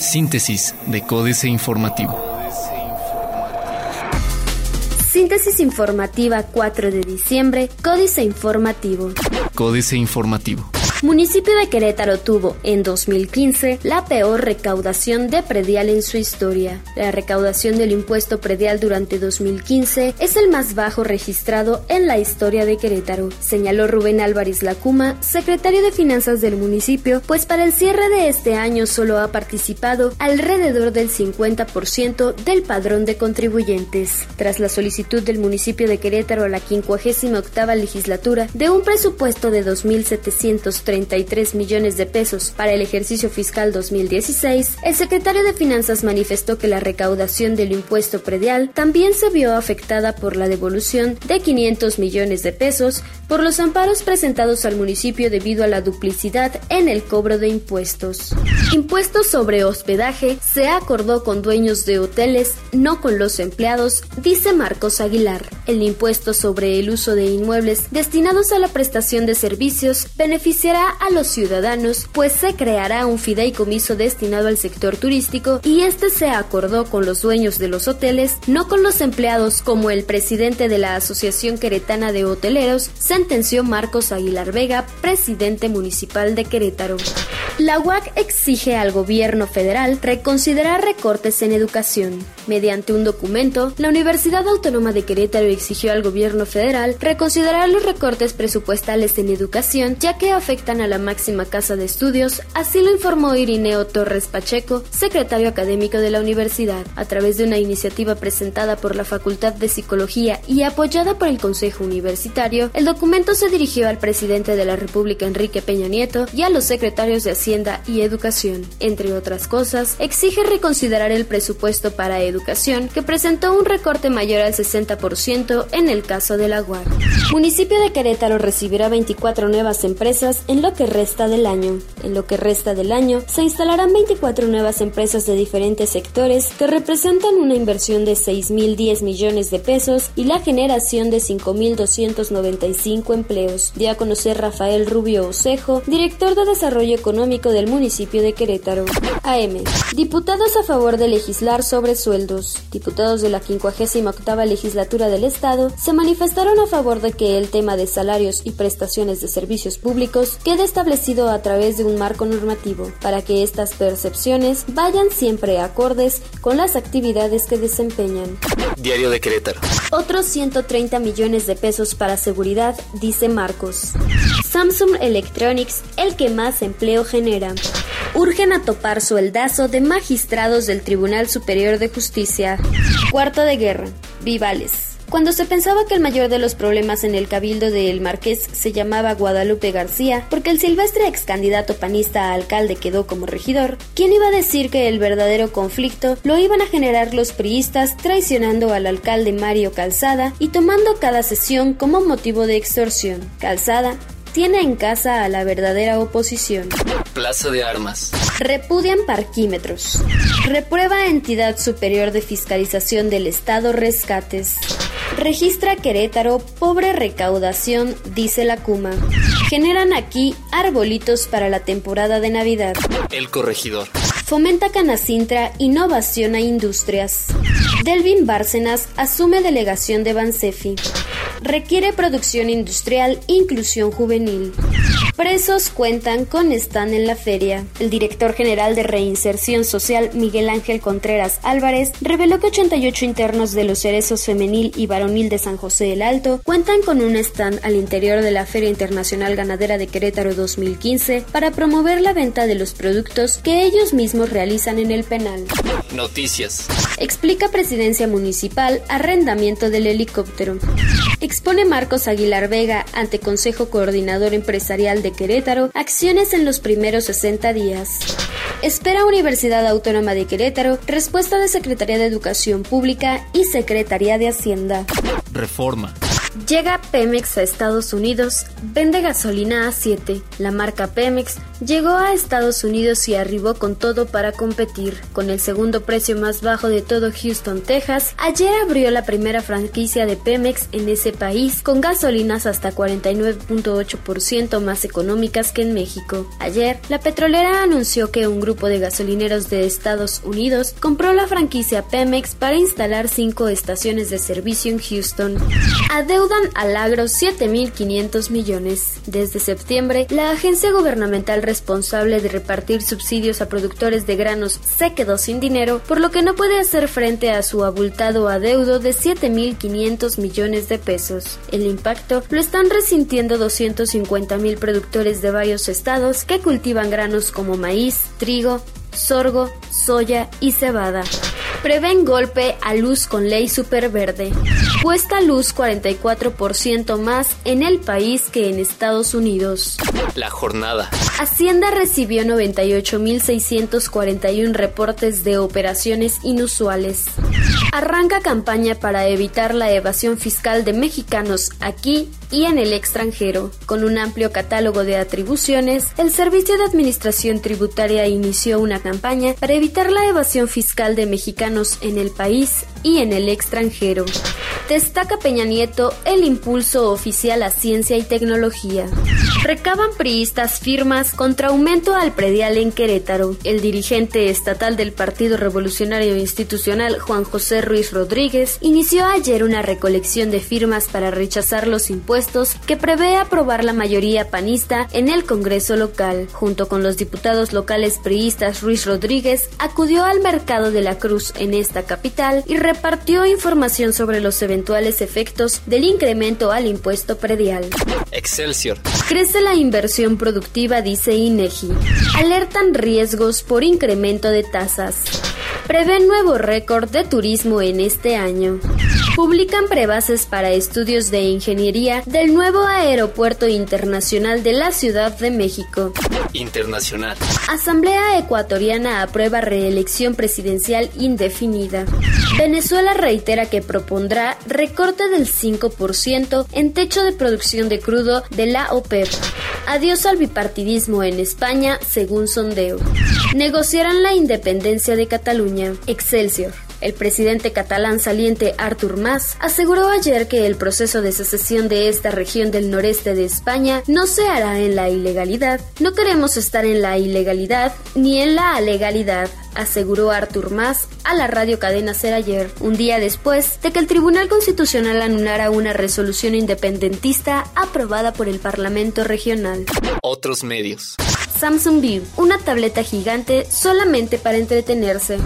Síntesis de Códice Informativo. Síntesis informativa 4 de diciembre, Códice Informativo. Códice Informativo. Municipio de Querétaro tuvo, en 2015, la peor recaudación de predial en su historia. La recaudación del impuesto predial durante 2015 es el más bajo registrado en la historia de Querétaro, señaló Rubén Álvarez Lacuma, secretario de Finanzas del municipio, pues para el cierre de este año solo ha participado alrededor del 50% del padrón de contribuyentes. Tras la solicitud del municipio de Querétaro a la 58 legislatura de un presupuesto de 2.700 33 millones de pesos para el ejercicio fiscal 2016, el secretario de Finanzas manifestó que la recaudación del impuesto predial también se vio afectada por la devolución de 500 millones de pesos por los amparos presentados al municipio debido a la duplicidad en el cobro de impuestos. Impuestos sobre hospedaje se acordó con dueños de hoteles, no con los empleados, dice Marcos Aguilar. El impuesto sobre el uso de inmuebles destinados a la prestación de servicios beneficiará a los ciudadanos, pues se creará un fideicomiso destinado al sector turístico y este se acordó con los dueños de los hoteles, no con los empleados, como el presidente de la Asociación Queretana de Hoteleros, sentenció Marcos Aguilar Vega, presidente municipal de Querétaro. La UAC exige al gobierno federal reconsiderar recortes en educación. Mediante un documento, la Universidad Autónoma de Querétaro exigió al gobierno federal reconsiderar los recortes presupuestales en educación, ya que a la máxima casa de estudios, así lo informó Irineo Torres Pacheco, secretario académico de la universidad, a través de una iniciativa presentada por la Facultad de Psicología y apoyada por el Consejo Universitario. El documento se dirigió al presidente de la República Enrique Peña Nieto y a los secretarios de Hacienda y Educación. Entre otras cosas, exige reconsiderar el presupuesto para educación, que presentó un recorte mayor al 60% en el caso de la UAR. Municipio de Querétaro recibirá 24 nuevas empresas en lo que resta del año. En lo que resta del año, se instalarán 24 nuevas empresas de diferentes sectores que representan una inversión de 6.010 millones de pesos y la generación de 5.295 empleos, dio a conocer Rafael Rubio Osejo, director de Desarrollo Económico del municipio de Querétaro. AM. Diputados a favor de legislar sobre sueldos. Diputados de la 58 legislatura del Estado se manifestaron a favor de que el tema de salarios y prestaciones de servicios públicos quede establecido a través de un marco normativo para que estas percepciones vayan siempre acordes con las actividades que desempeñan. Diario de Querétaro. Otros 130 millones de pesos para seguridad, dice Marcos. Samsung Electronics, el que más empleo genera. Urgen a topar sueldazo de magistrados del Tribunal Superior de Justicia. Cuarto de guerra. Vivales. Cuando se pensaba que el mayor de los problemas en el cabildo de El Marqués se llamaba Guadalupe García, porque el silvestre ex candidato panista a alcalde quedó como regidor, ¿quién iba a decir que el verdadero conflicto lo iban a generar los priistas traicionando al alcalde Mario Calzada y tomando cada sesión como motivo de extorsión? Calzada tiene en casa a la verdadera oposición. Plaza de Armas. Repudian parquímetros. Reprueba entidad superior de fiscalización del Estado rescates. Registra Querétaro pobre recaudación, dice la Cuma. Generan aquí arbolitos para la temporada de Navidad. El corregidor. Fomenta Canacintra innovación a industrias. Delvin Bárcenas asume delegación de Bansefi. Requiere producción industrial, inclusión juvenil. Presos cuentan con stand en la feria. El director general de Reinserción Social, Miguel Ángel Contreras Álvarez, reveló que 88 internos de los cerezos femenil y varonil de San José del Alto cuentan con un stand al interior de la Feria Internacional Ganadera de Querétaro 2015 para promover la venta de los productos que ellos mismos realizan en el penal. Noticias. Explica Presidencia Municipal arrendamiento del helicóptero. Expone Marcos Aguilar Vega ante Consejo Coordinador Empresarial de Querétaro acciones en los primeros 60 días. Espera Universidad Autónoma de Querétaro respuesta de Secretaría de Educación Pública y Secretaría de Hacienda. Reforma. Llega Pemex a Estados Unidos, vende gasolina a 7. La marca Pemex llegó a Estados Unidos y arribó con todo para competir. Con el segundo precio más bajo de todo Houston, Texas, ayer abrió la primera franquicia de Pemex en ese país con gasolinas hasta 49.8% más económicas que en México. Ayer, la petrolera anunció que un grupo de gasolineros de Estados Unidos compró la franquicia Pemex para instalar cinco estaciones de servicio en Houston. Adeudan al agro 7.500 millones. Desde septiembre, la agencia gubernamental responsable de repartir subsidios a productores de granos se quedó sin dinero, por lo que no puede hacer frente a su abultado adeudo de 7.500 millones de pesos. El impacto lo están resintiendo 250.000 productores de varios estados que cultivan granos como maíz, trigo, sorgo, soya y cebada. Prevén golpe a luz con ley superverde. Cuesta luz 44% más en el país que en Estados Unidos. La jornada. Hacienda recibió 98.641 reportes de operaciones inusuales. Arranca campaña para evitar la evasión fiscal de mexicanos aquí y en el extranjero. Con un amplio catálogo de atribuciones, el Servicio de Administración Tributaria inició una campaña para evitar la evasión fiscal de mexicanos en el país y en el extranjero. Destaca Peña Nieto el impulso oficial a ciencia y tecnología. Recaban priistas firmas contra aumento al predial en Querétaro. El dirigente estatal del Partido Revolucionario Institucional, Juan José Ruiz Rodríguez, inició ayer una recolección de firmas para rechazar los impuestos que prevé aprobar la mayoría panista en el Congreso local. Junto con los diputados locales priistas, Ruiz Rodríguez acudió al mercado de la Cruz en esta capital y repartió información sobre los eventuales efectos del incremento al impuesto predial. Excelsior. Crece la inversión productiva, dice INEGI. Alertan riesgos por incremento de tasas. Prevén nuevo récord de turismo en este año. Publican prebases para estudios de ingeniería del nuevo Aeropuerto Internacional de la Ciudad de México. Internacional. Asamblea Ecuatoriana aprueba reelección presidencial indefinida. Venezuela reitera que propondrá recorte del 5% en techo de producción de crudo de la OPEP. Adiós al bipartidismo en España, según sondeo. Negociarán la independencia de Cataluña. Excelsior. El presidente catalán saliente Artur Mas aseguró ayer que el proceso de secesión de esta región del noreste de España no se hará en la ilegalidad. No queremos estar en la ilegalidad ni en la legalidad, aseguró Artur Mas a la radio cadena Ser ayer, un día después de que el Tribunal Constitucional anulara una resolución independentista aprobada por el Parlamento regional. Otros medios. Samsung View, una tableta gigante solamente para entretenerse.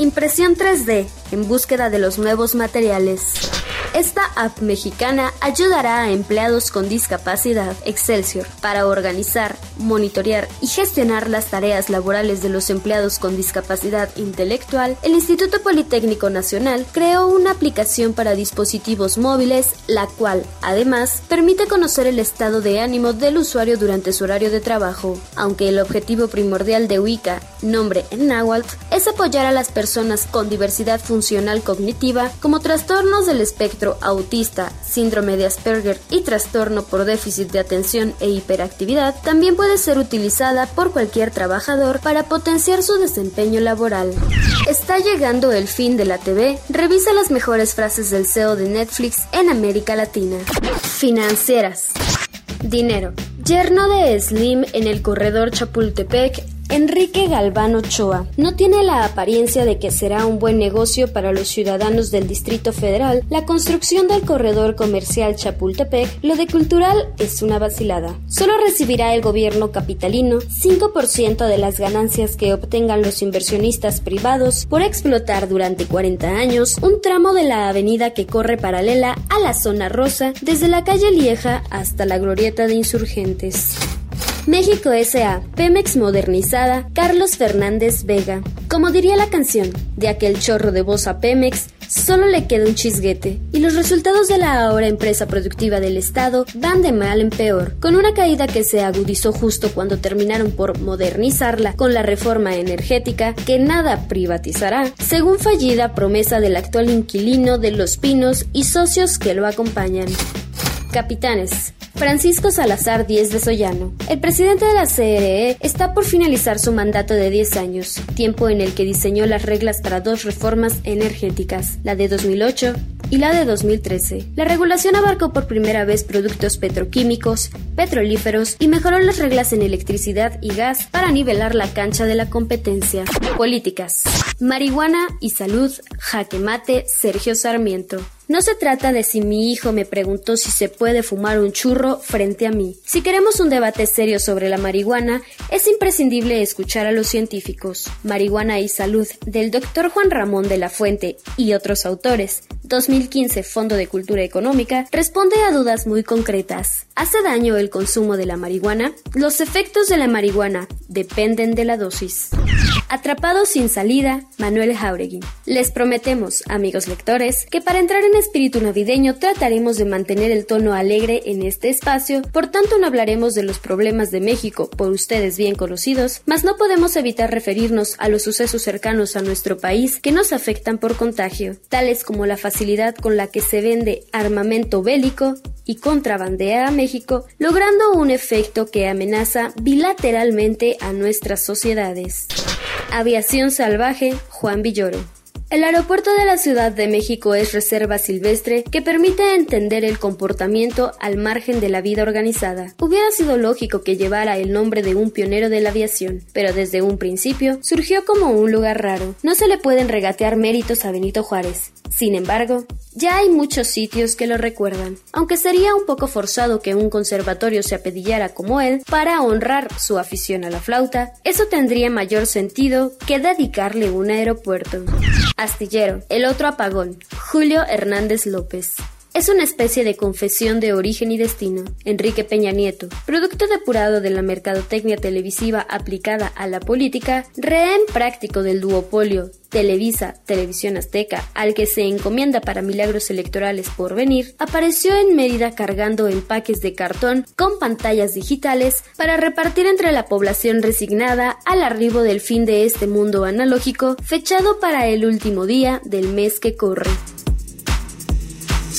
Impresión 3D, en búsqueda de los nuevos materiales. Esta app mexicana ayudará a empleados con discapacidad Excelsior para organizar, monitorear y gestionar las tareas laborales de los empleados con discapacidad intelectual. El Instituto Politécnico Nacional creó una aplicación para dispositivos móviles, la cual, además, permite conocer el estado de ánimo del usuario durante su horario de trabajo. Aunque el objetivo primordial de Wicca, nombre en náhuatl, es apoyar a las personas con diversidad funcional cognitiva como trastornos del espectro autista, síndrome de Asperger y trastorno por déficit de atención e hiperactividad, también puede ser utilizada por cualquier trabajador para potenciar su desempeño laboral. Está llegando el fin de la TV. Revisa las mejores frases del CEO de Netflix en América Latina. Financieras. Dinero. Yerno de Slim en el corredor Chapultepec Enrique Galván Ochoa no tiene la apariencia de que será un buen negocio para los ciudadanos del Distrito Federal la construcción del corredor comercial Chapultepec, lo de cultural es una vacilada. Solo recibirá el gobierno capitalino 5% de las ganancias que obtengan los inversionistas privados por explotar durante 40 años un tramo de la avenida que corre paralela a la zona rosa desde la calle Lieja hasta la glorieta de insurgentes. México S.A. Pemex modernizada, Carlos Fernández Vega. Como diría la canción, de aquel chorro de voz a Pemex, solo le queda un chisguete, y los resultados de la ahora empresa productiva del Estado van de mal en peor, con una caída que se agudizó justo cuando terminaron por modernizarla con la reforma energética que nada privatizará, según fallida promesa del actual inquilino de Los Pinos y socios que lo acompañan. Capitanes, Francisco Salazar Díez de Sollano. El presidente de la CRE está por finalizar su mandato de 10 años, tiempo en el que diseñó las reglas para dos reformas energéticas, la de 2008 y la de 2013. La regulación abarcó por primera vez productos petroquímicos, petrolíferos y mejoró las reglas en electricidad y gas para nivelar la cancha de la competencia. Políticas. Marihuana y salud, jaque mate, Sergio Sarmiento. No se trata de si mi hijo me preguntó si se puede fumar un churro frente a mí. Si queremos un debate serio sobre la marihuana, es imprescindible escuchar a los científicos. Marihuana y salud del doctor Juan Ramón de la Fuente y otros autores. 2015 Fondo de Cultura Económica responde a dudas muy concretas. ¿Hace daño el consumo de la marihuana? Los efectos de la marihuana dependen de la dosis. Atrapado sin salida, Manuel Jauregui. Les prometemos, amigos lectores, que para entrar en espíritu navideño trataremos de mantener el tono alegre en este espacio, por tanto no hablaremos de los problemas de México, por ustedes bien conocidos, mas no podemos evitar referirnos a los sucesos cercanos a nuestro país que nos afectan por contagio, tales como la facilidad con la que se vende armamento bélico y contrabandea a México, logrando un efecto que amenaza bilateralmente a nuestras sociedades. Aviación Salvaje, Juan Villoro. El aeropuerto de la Ciudad de México es reserva silvestre que permite entender el comportamiento al margen de la vida organizada. Hubiera sido lógico que llevara el nombre de un pionero de la aviación, pero desde un principio surgió como un lugar raro. No se le pueden regatear méritos a Benito Juárez. Sin embargo, ya hay muchos sitios que lo recuerdan, aunque sería un poco forzado que un conservatorio se apedillara como él para honrar su afición a la flauta, eso tendría mayor sentido que dedicarle un aeropuerto. Astillero, el otro apagón, Julio Hernández López. Es una especie de confesión de origen y destino. Enrique Peña Nieto, producto depurado de la mercadotecnia televisiva aplicada a la política, rehén práctico del duopolio Televisa, Televisión Azteca, al que se encomienda para milagros electorales por venir, apareció en Mérida cargando empaques de cartón con pantallas digitales para repartir entre la población resignada al arribo del fin de este mundo analógico, fechado para el último día del mes que corre.